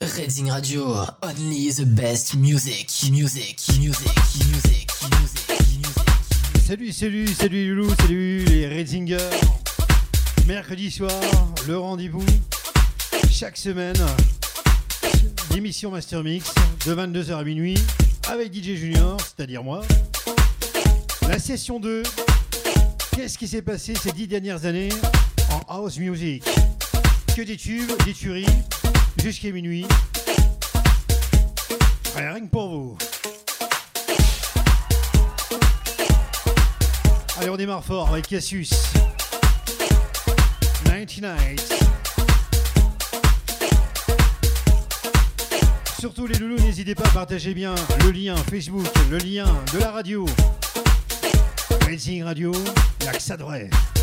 Reading Radio, only the best music, music, music, music, music. Salut, salut, salut les loulous, salut les Redsingers. Mercredi soir, le rendez-vous. Chaque semaine, l'émission Master Mix de 22h à minuit avec DJ Junior, c'est-à-dire moi. La session 2. Qu'est-ce qui s'est passé ces dix dernières années en house music? Que des tubes, des tueries, jusqu'à minuit. Rien que pour vous. Allez, on démarre fort avec Cassius. 99. Surtout les loulous, n'hésitez pas à partager bien le lien Facebook, le lien de la radio. Racing Radio, il de.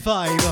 Five.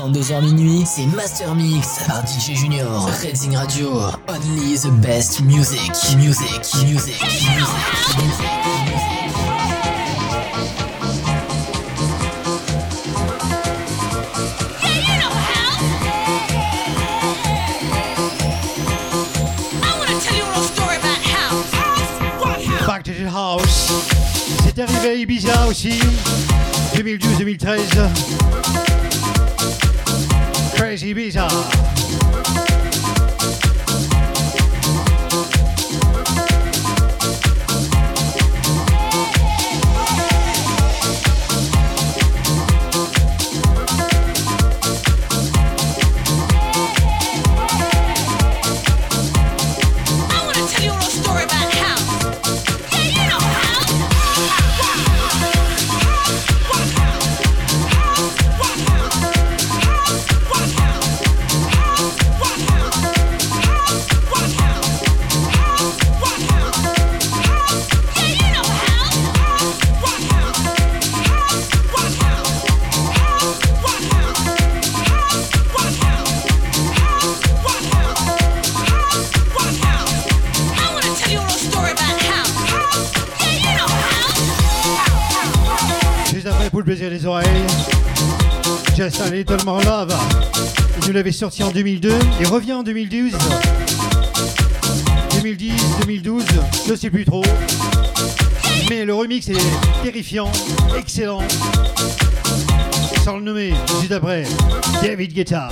22h minuit, c'est Master Mix par DJ Junior. Redzing Radio, only the best music, music, music, music, music. Back to the House. C'est arrivé à Ibiza aussi. 2012-2013. Crazy Ibiza. Little More Love. Il sorti en 2002 et revient en 2012. 2010, 2012, je sais plus trop. Mais le remix est terrifiant, excellent. Sans le nommer, juste après, David Guetta.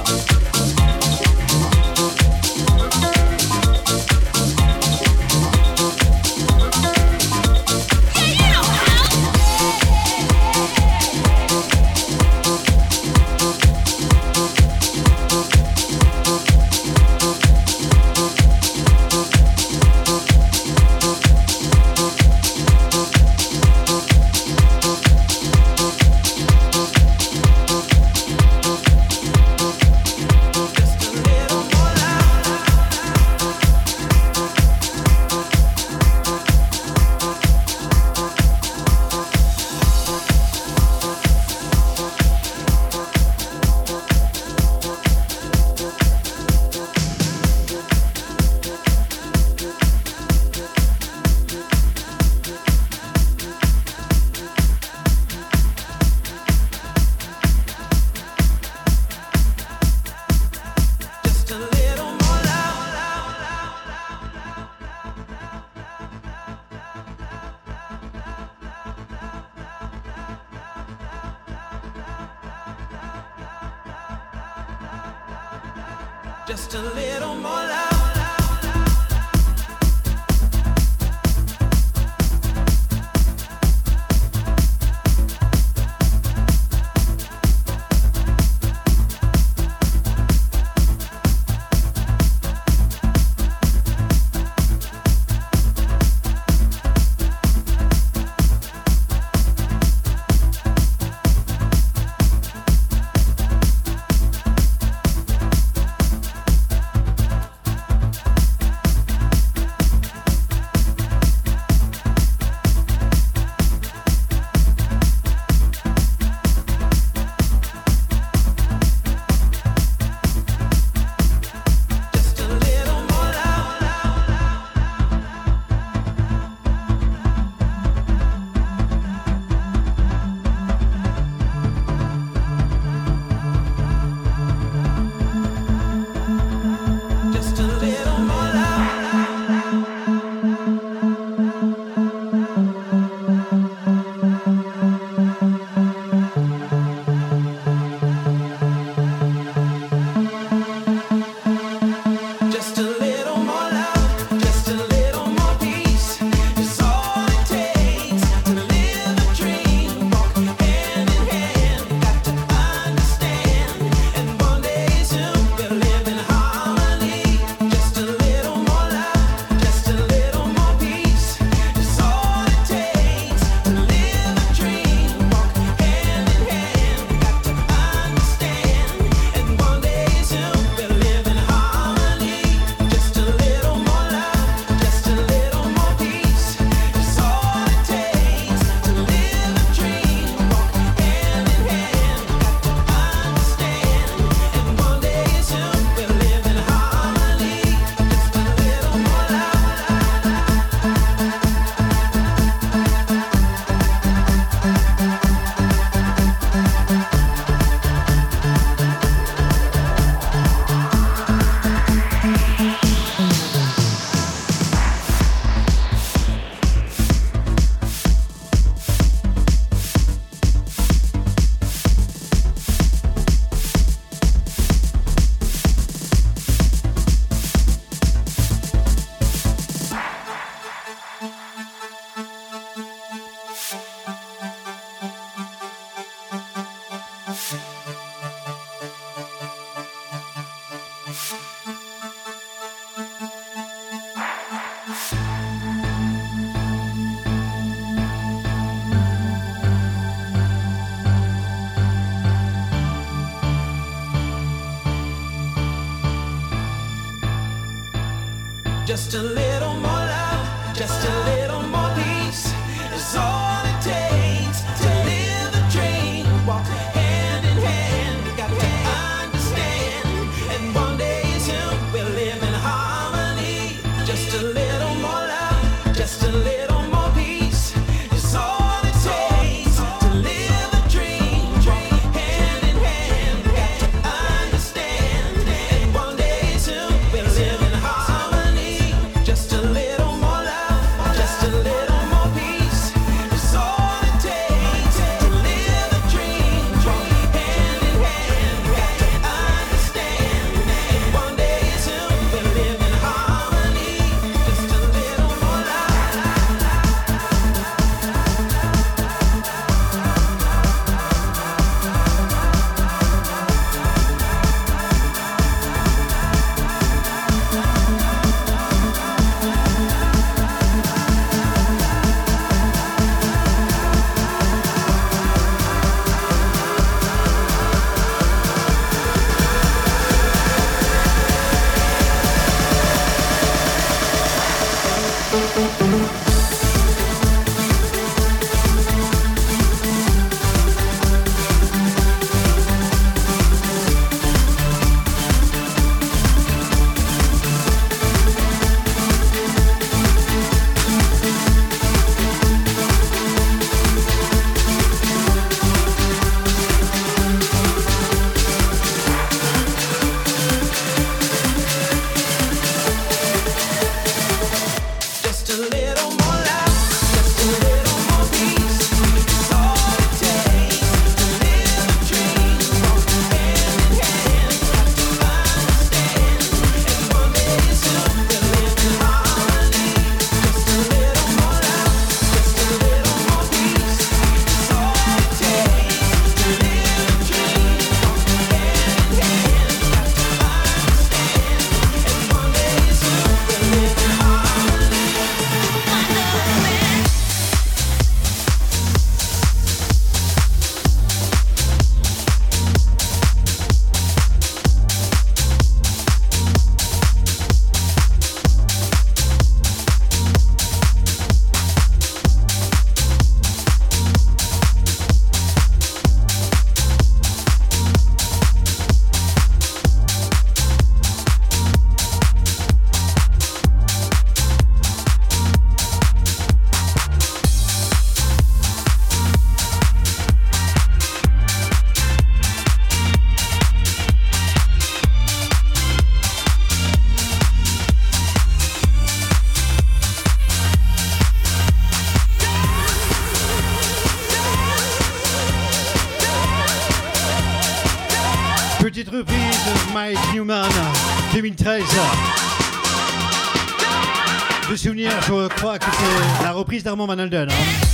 Reprise d'Armand Van Helden. hein.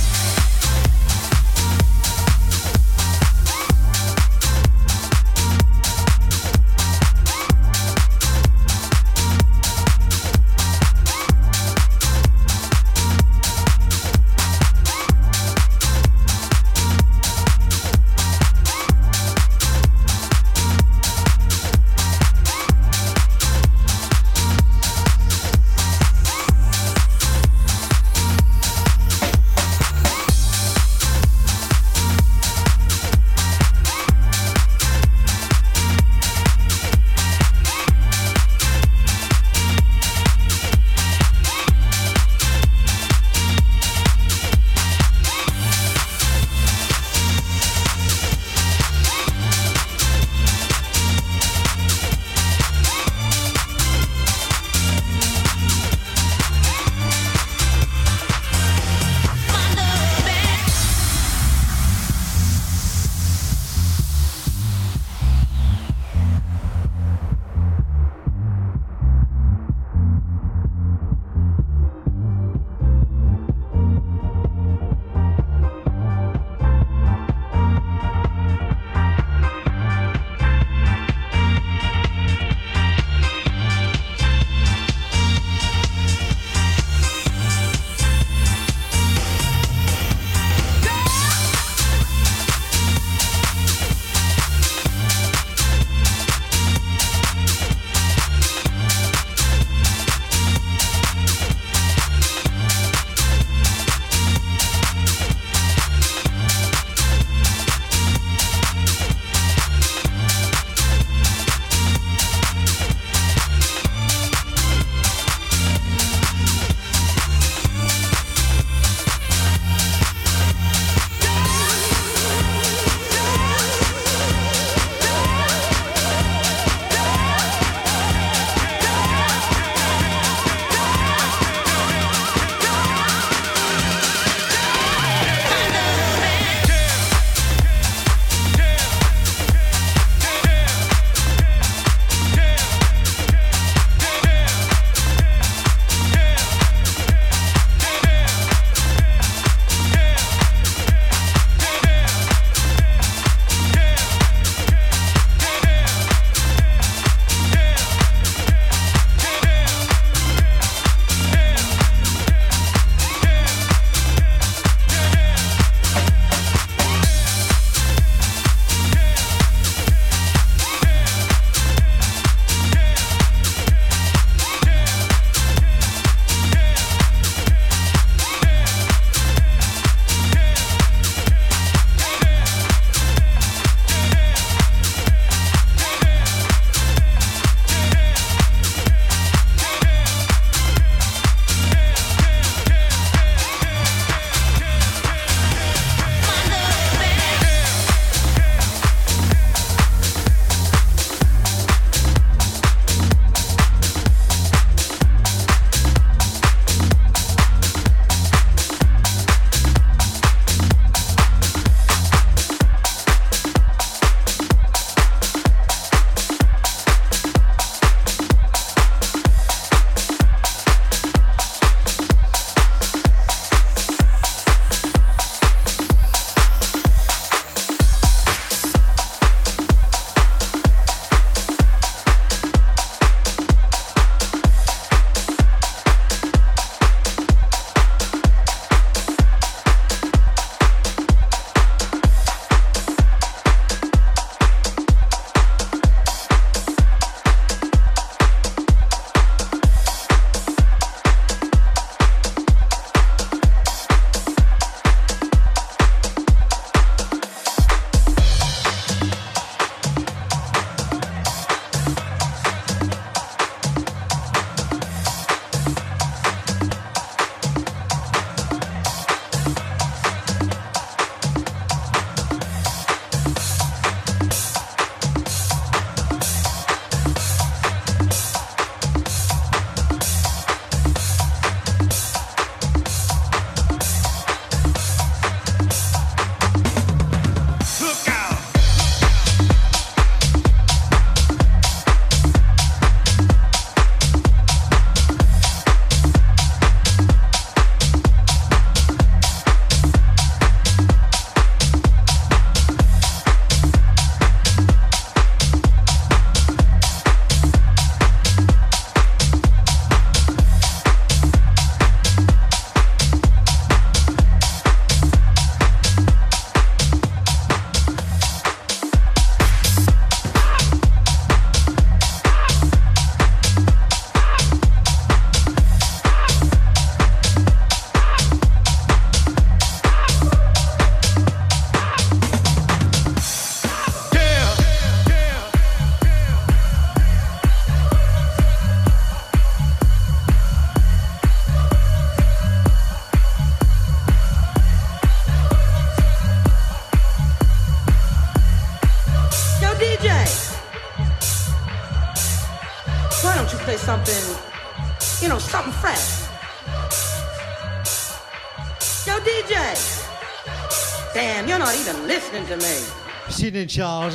Sidney Charles.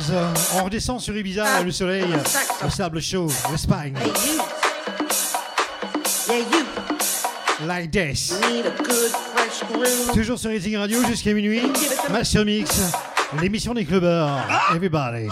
On redescend sur Ibiza, le soleil, le sable chaud, l'Espagne. Like this. Toujours sur Rating Radio jusqu'à minuit. Master Mix, l'émission des clubbers. Everybody.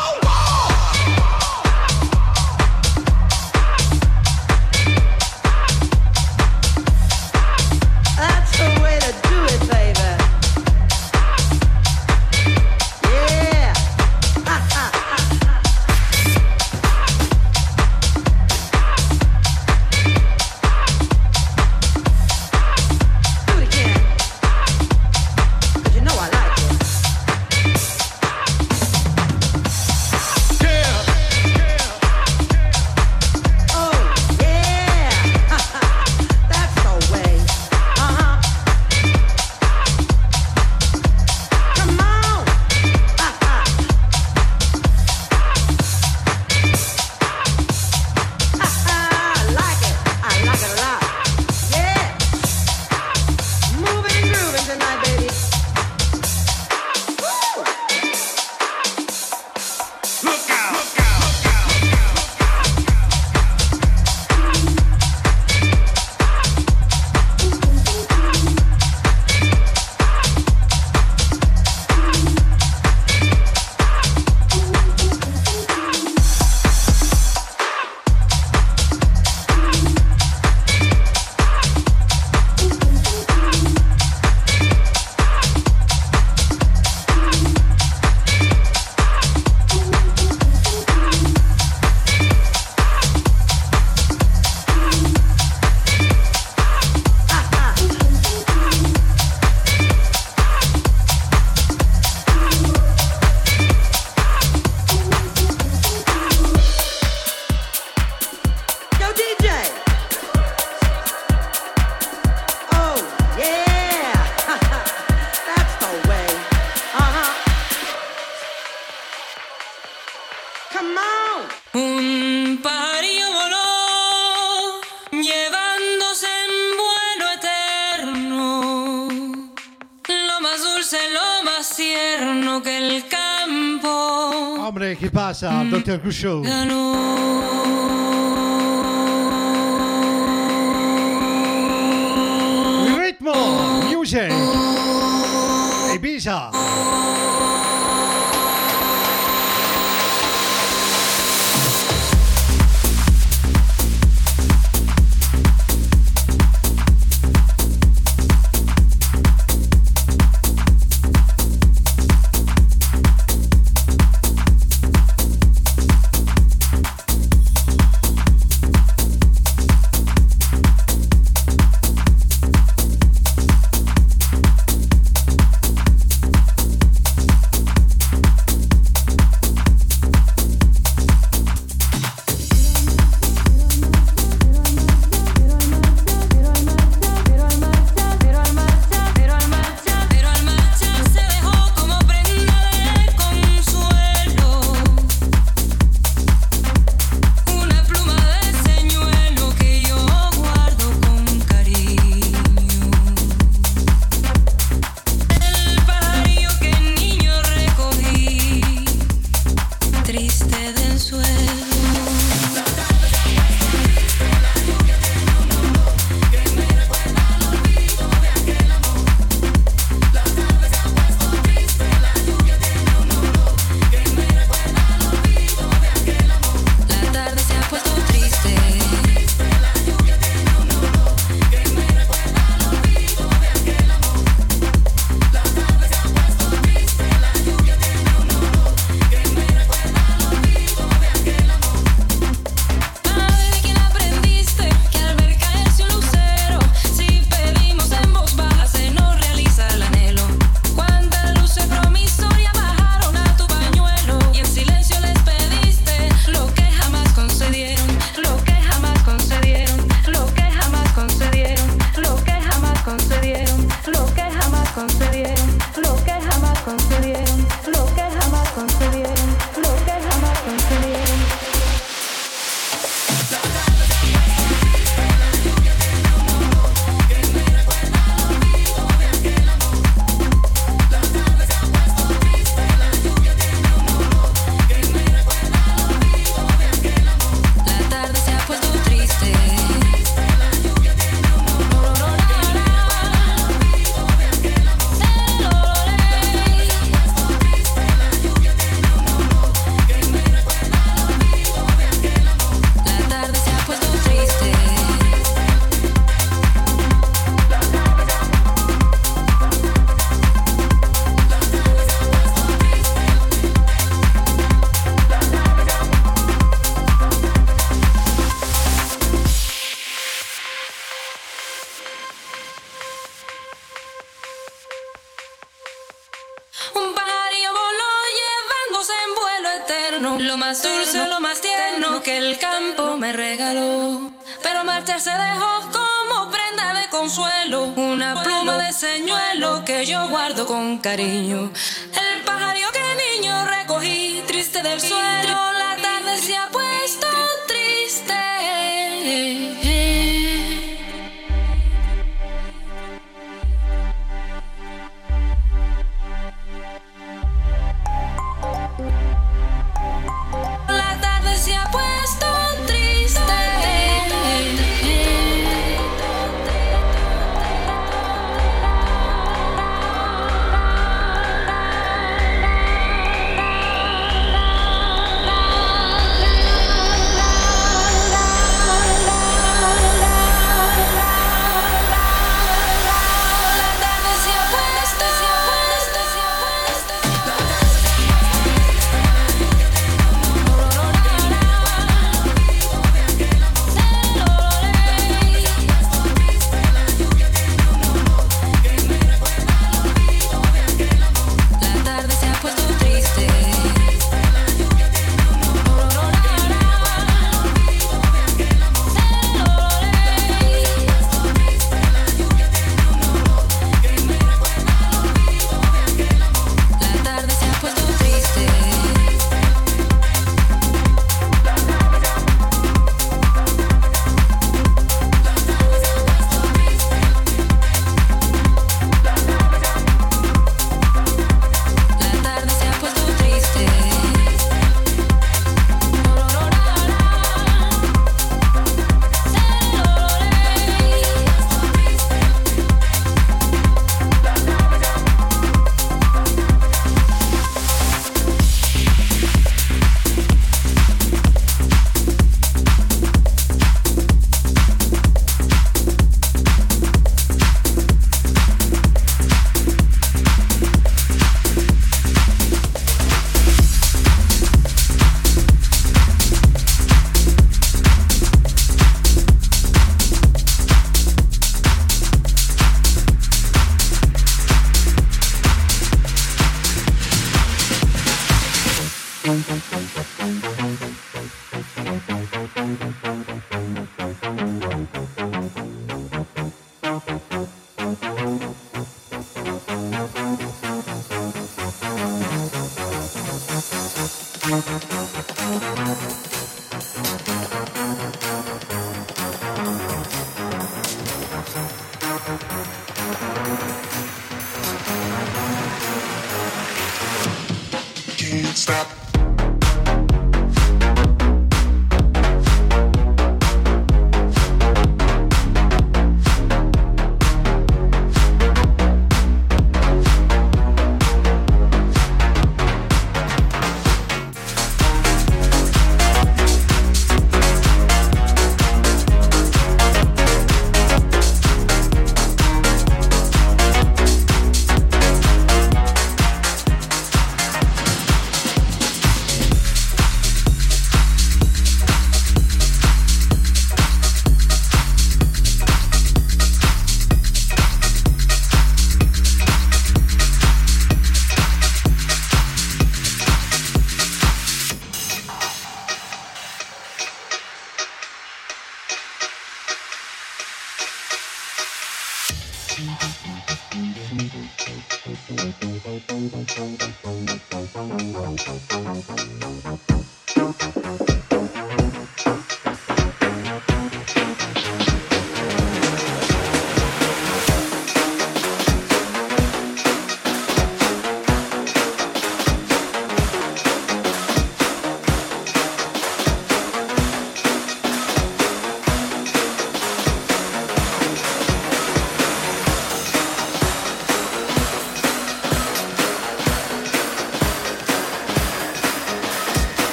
quelque chose.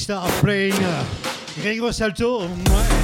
Stop playing. Gregor Salto, ouais.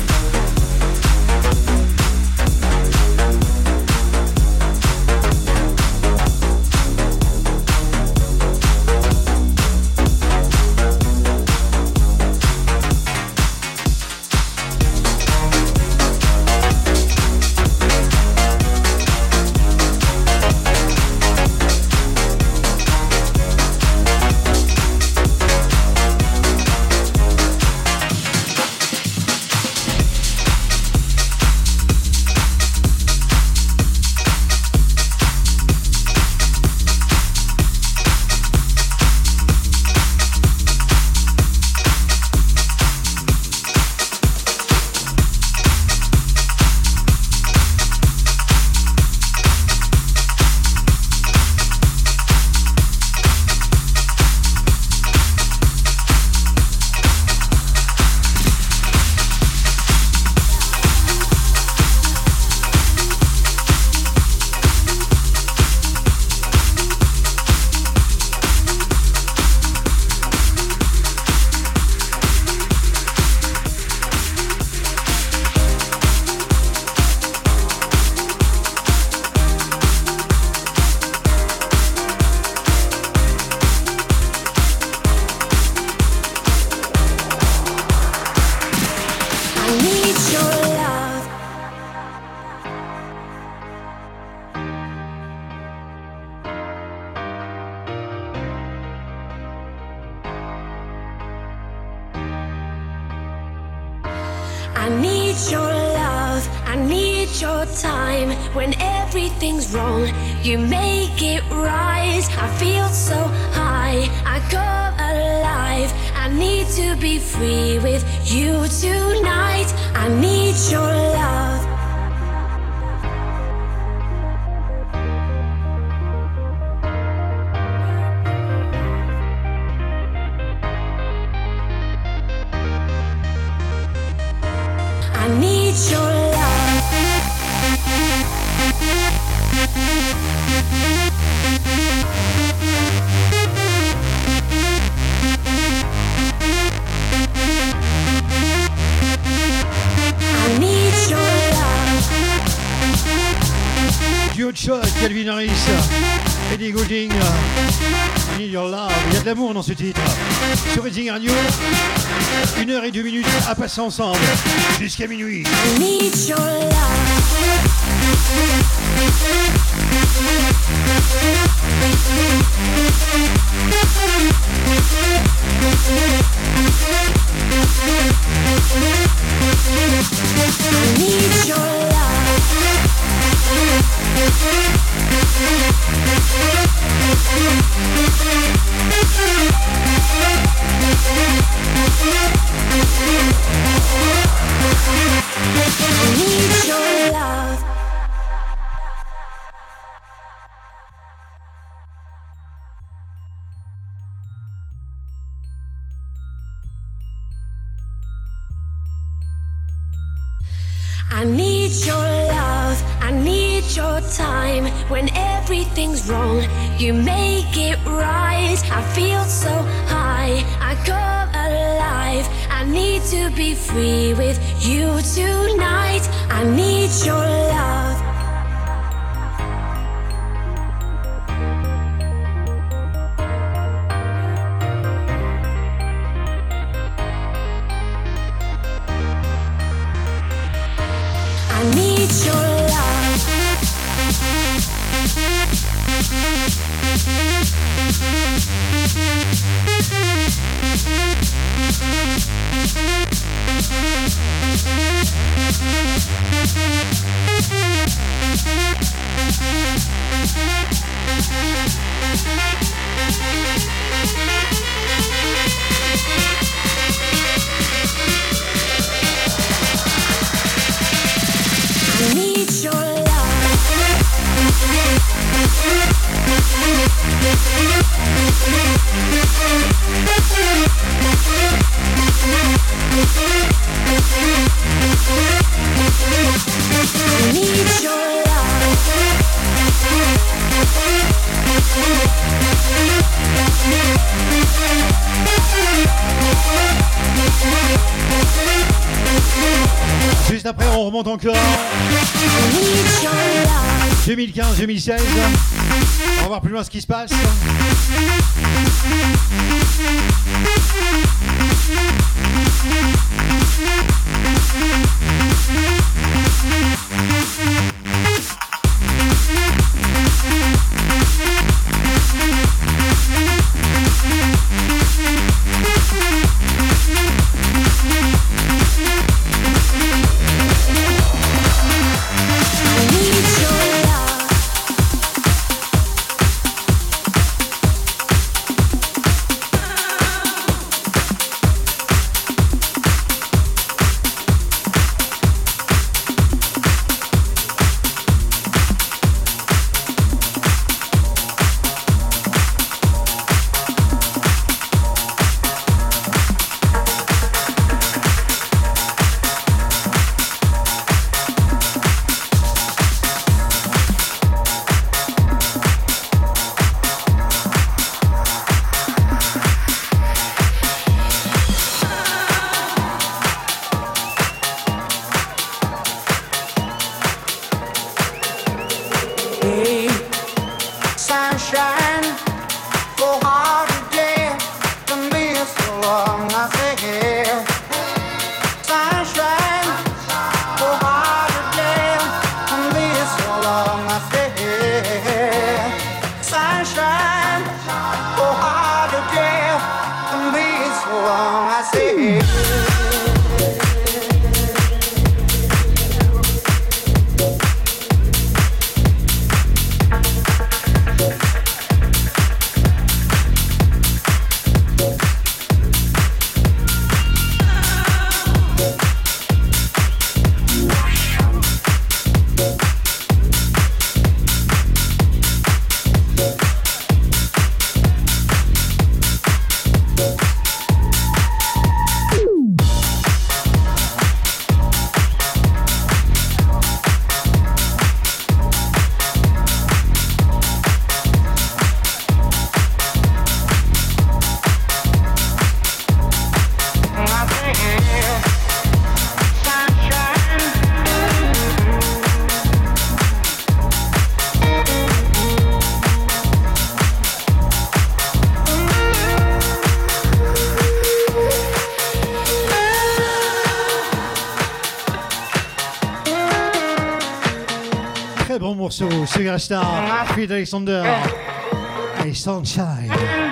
ensemble jusqu'à minuit. on remonte encore. 2015, 2016. On va voir plus loin ce qui se passe. Sylvia Staal, Friedrich Alexander Sunshine.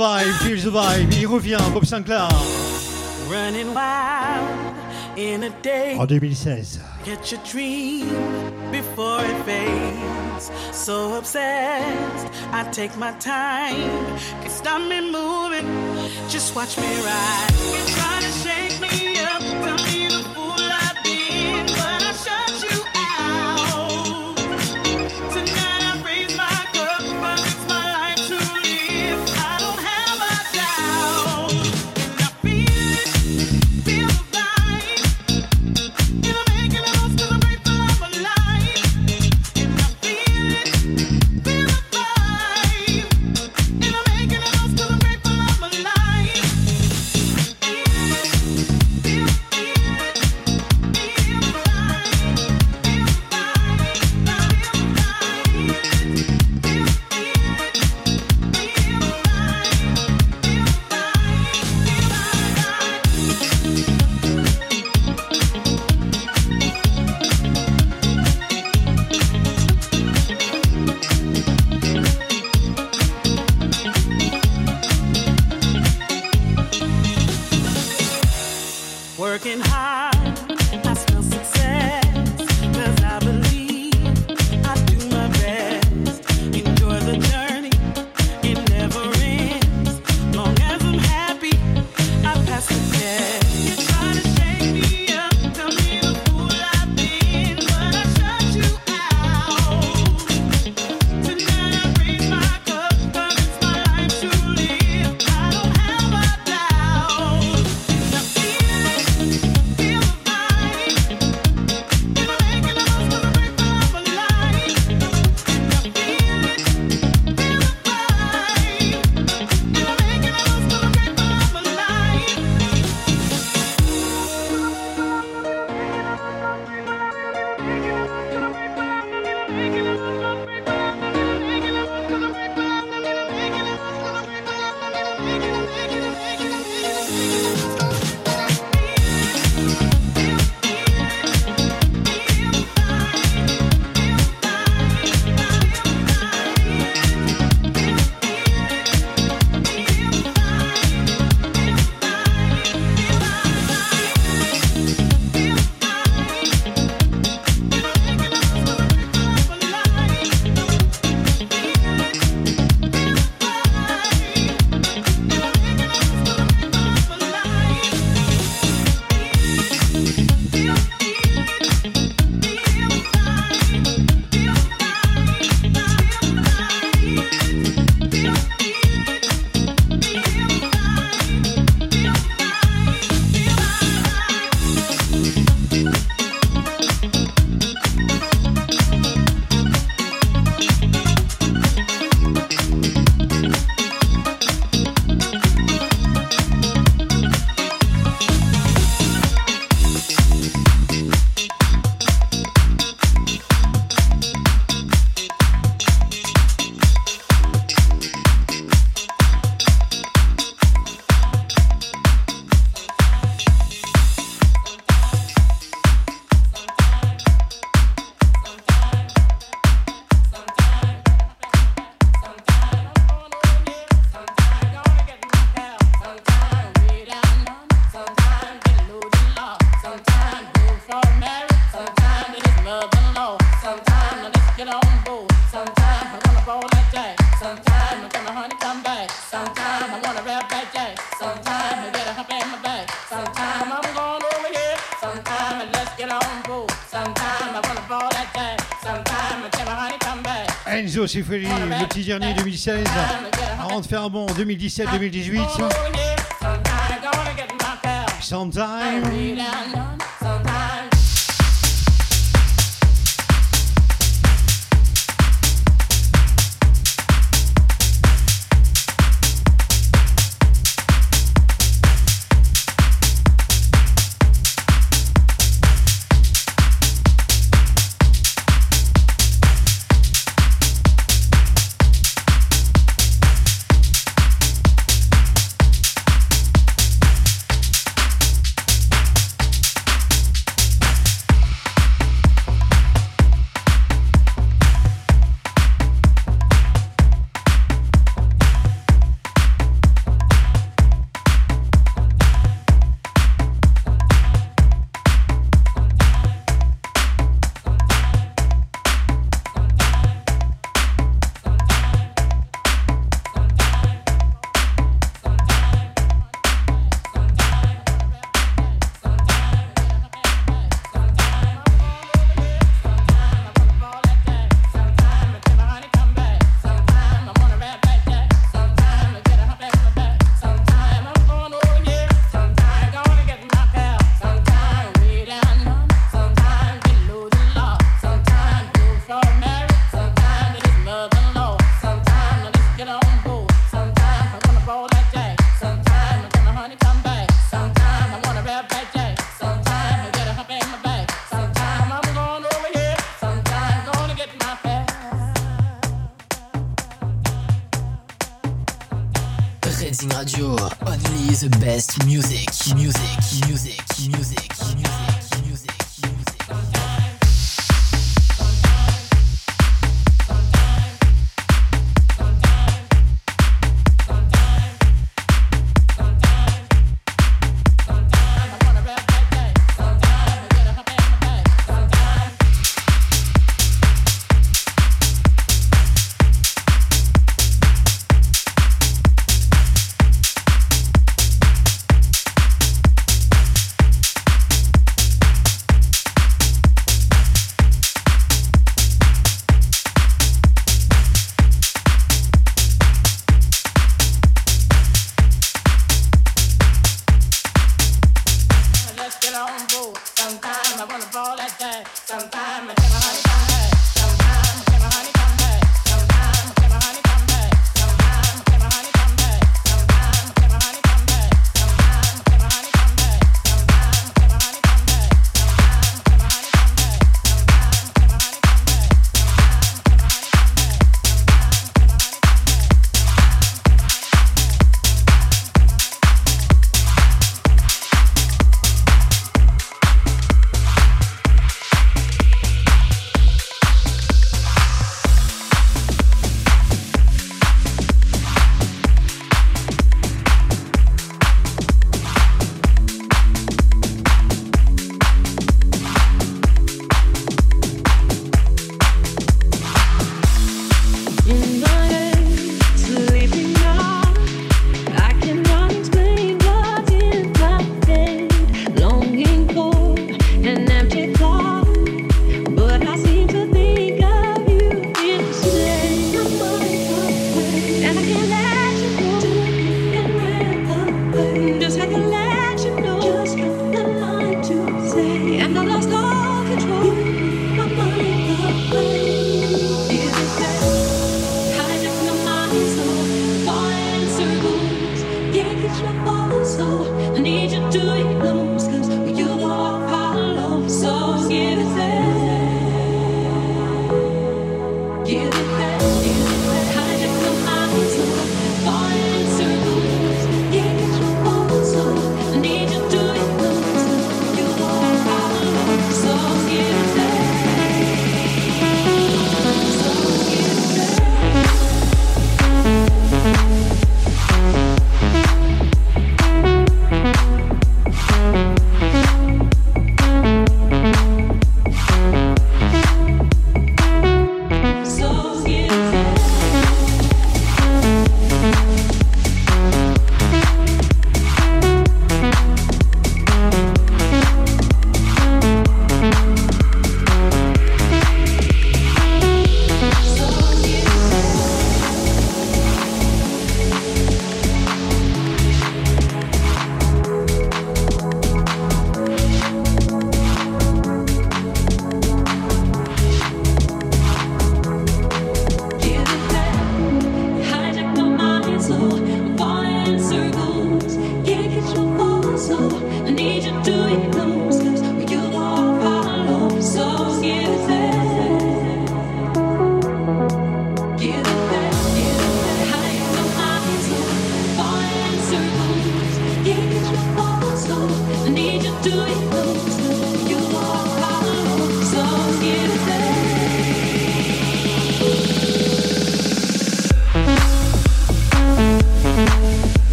vibe, feel the vibe. Il revient, Bob Sinclair. Running wild in a day. En 2016. Get your dream before it fades. So obsessed, I take my time. Can't stop me just watch me ride. Sifri, le petit dernier 2016. Avant de faire bon 2017-2018.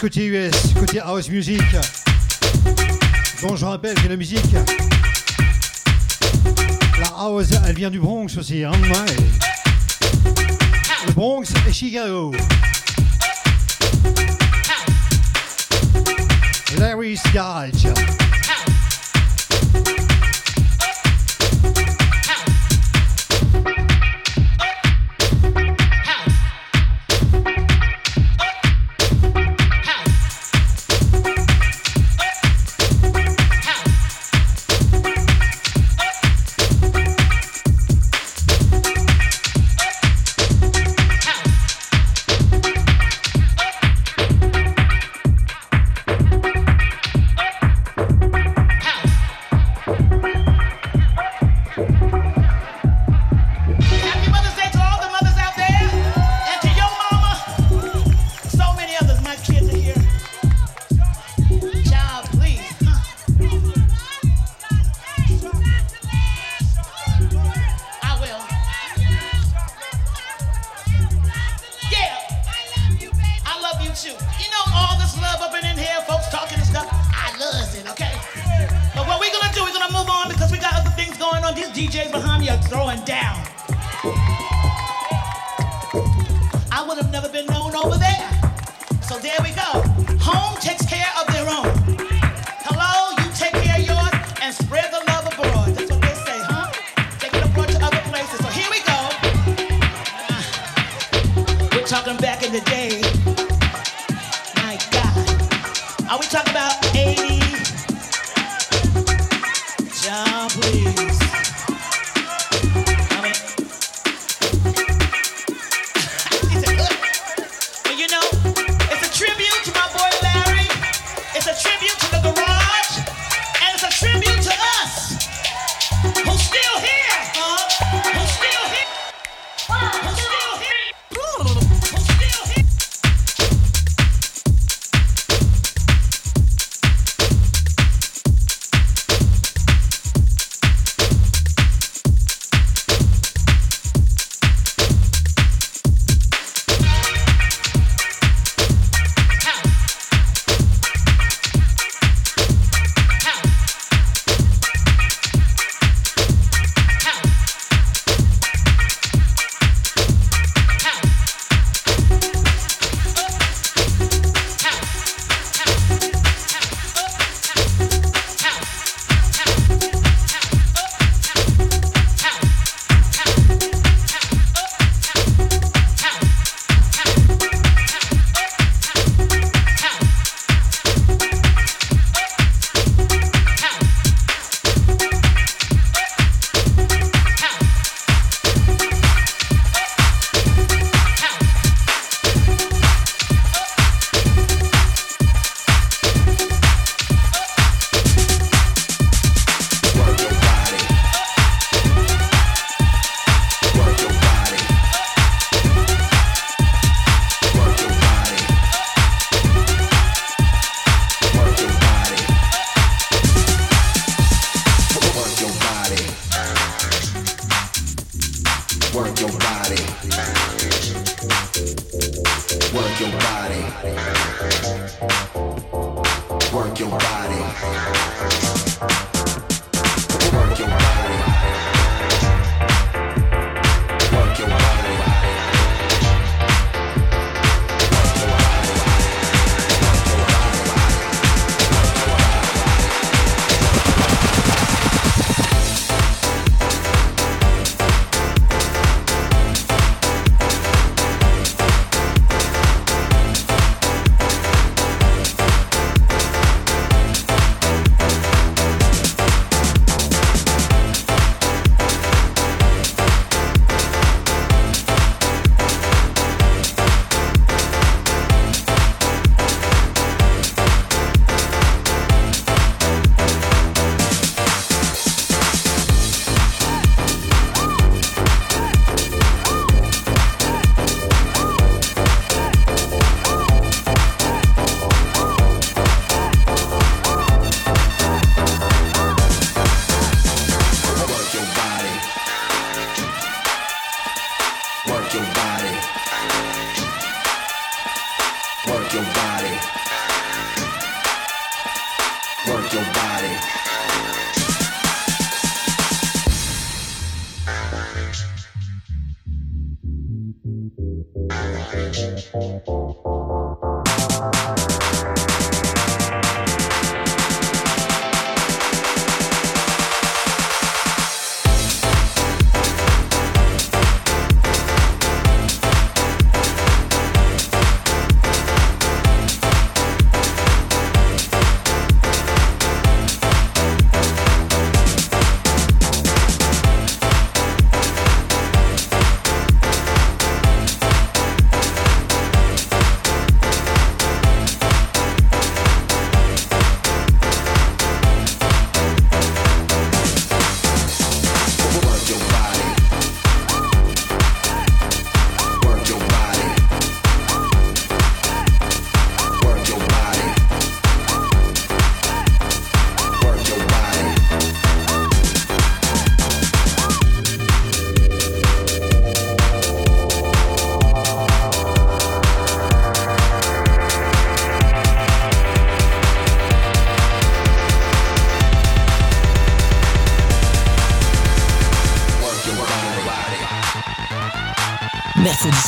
Côté US, côté house music. Dont je rappelle que la musique, la house, elle vient du Bronx aussi. Hein ouais. Le Bronx et Chicago. Larry's Garage.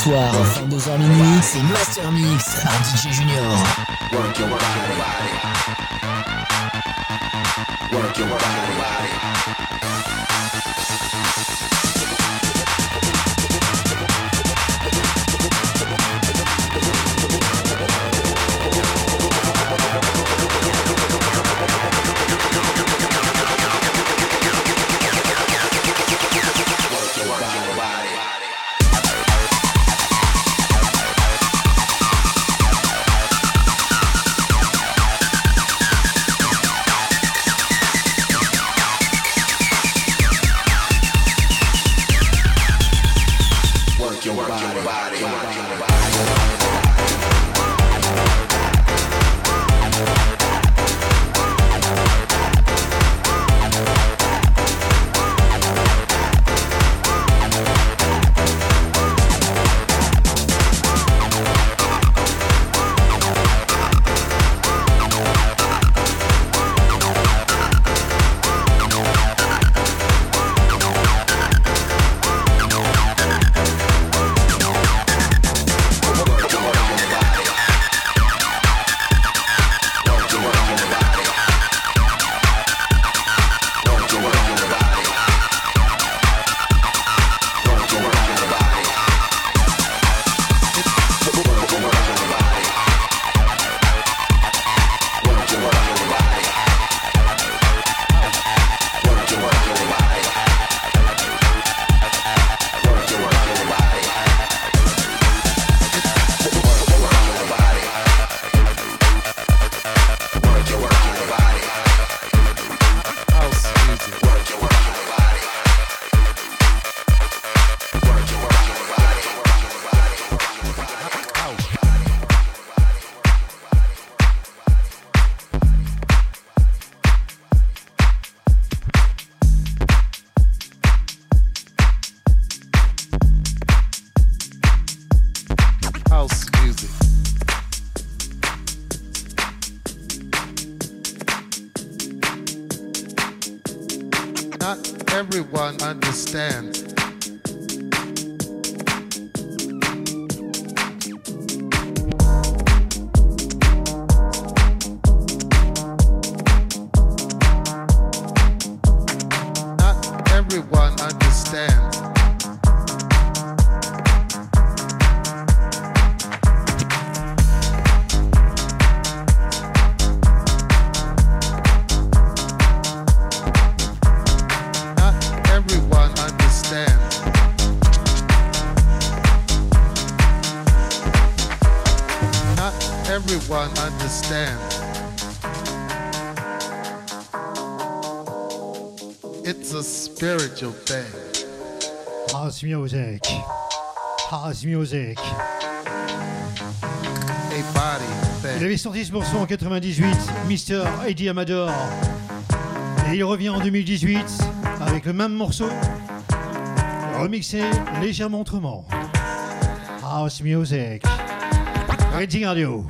soir, 22h minuit, c'est Master Mix par DJ Junior. house music. House music. Il avait sorti ce morceau en 98, Mister Eddie Amador. Et il revient en 2018 avec le même morceau, remixé légèrement autrement. House music. Radio.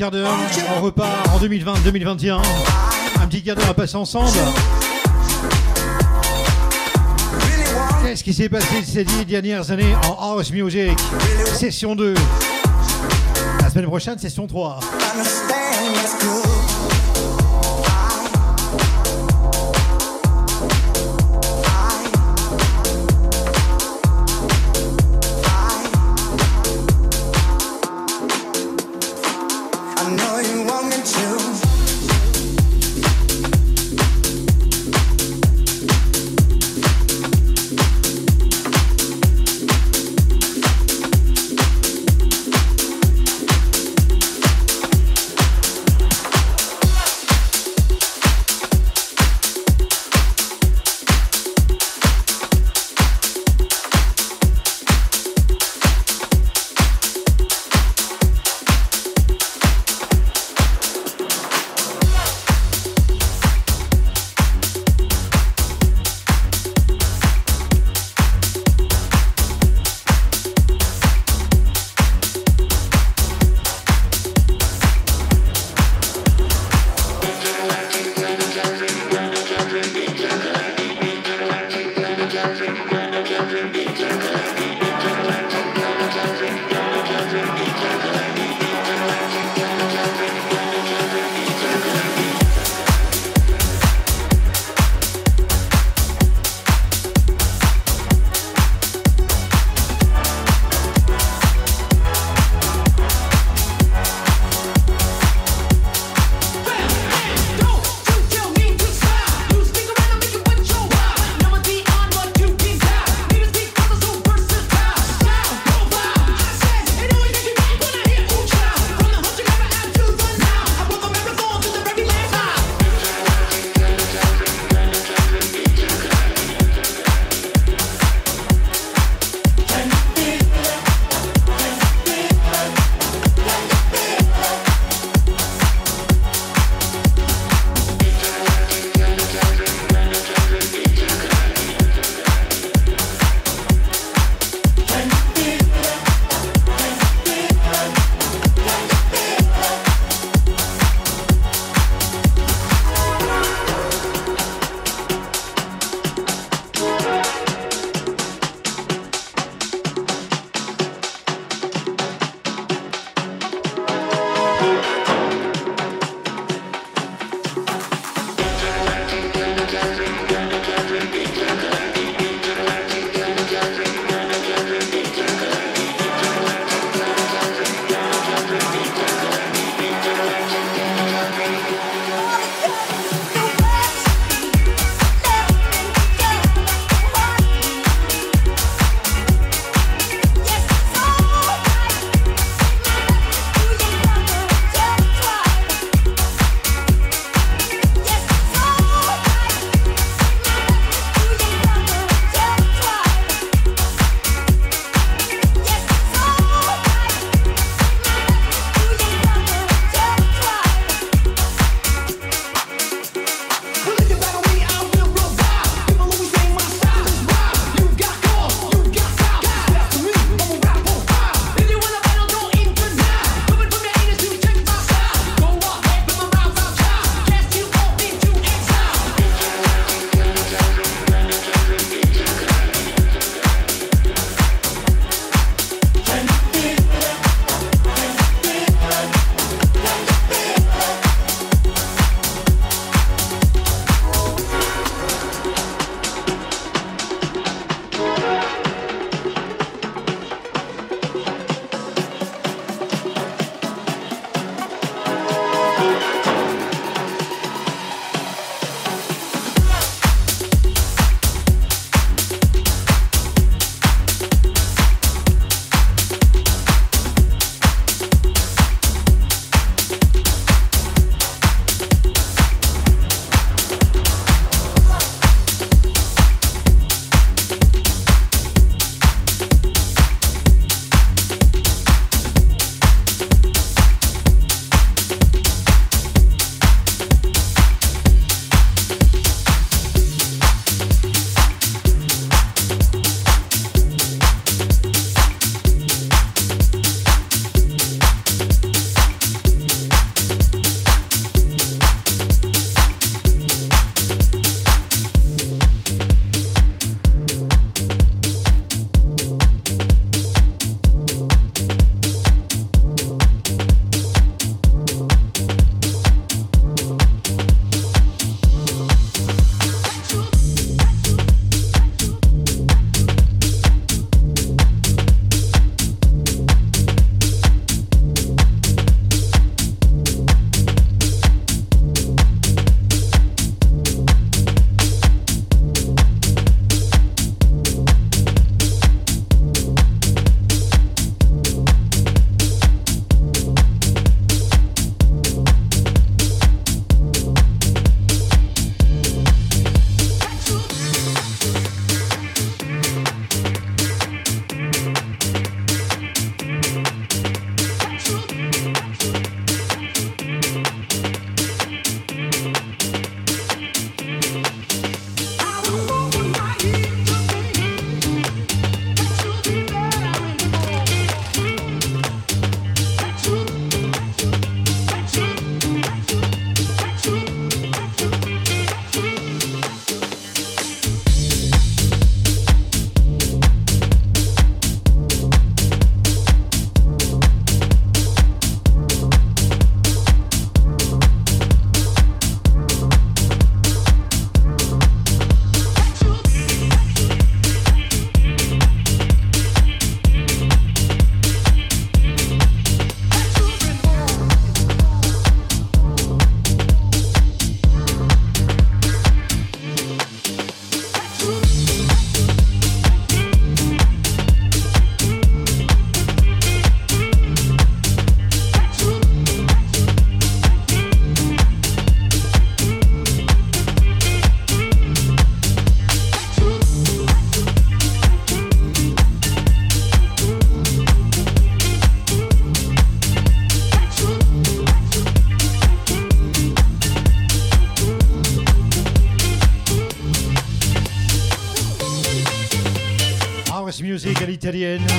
quart d'heure, on repart en 2020-2021. Un petit quart d'heure à passer ensemble. Qu'est-ce qui s'est passé ces dix dernières années en house music? Session 2. La semaine prochaine, session 3. Music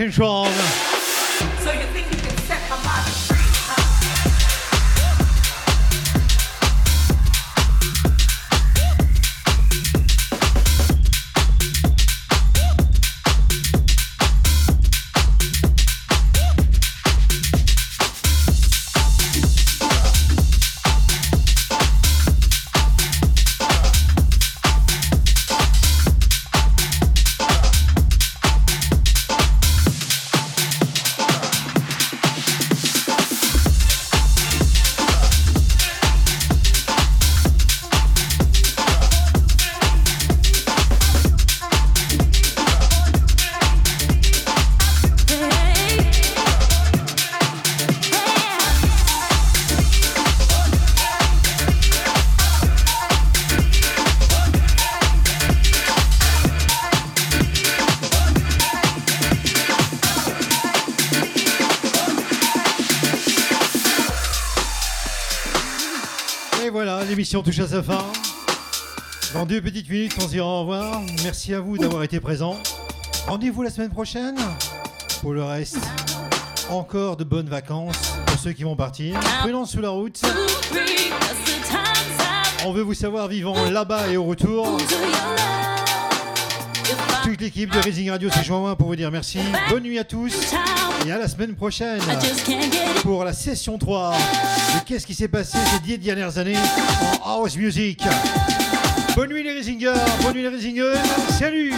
control. L'émission touche à sa fin. Dans deux petites minutes, on se dira au revoir. Merci à vous d'avoir été présents. Rendez-vous la semaine prochaine. Pour le reste, encore de bonnes vacances pour ceux qui vont partir. Prudence sous la route. On veut vous savoir vivant là-bas et au retour. Toute l'équipe de Raising Radio s'est joint pour vous dire merci. Bonne nuit à tous et à la semaine prochaine pour la session 3 de qu'est-ce qui s'est passé ces 10 dernières années house music. Bonne nuit les Raisingers, bonne nuit les Raisingeuses, salut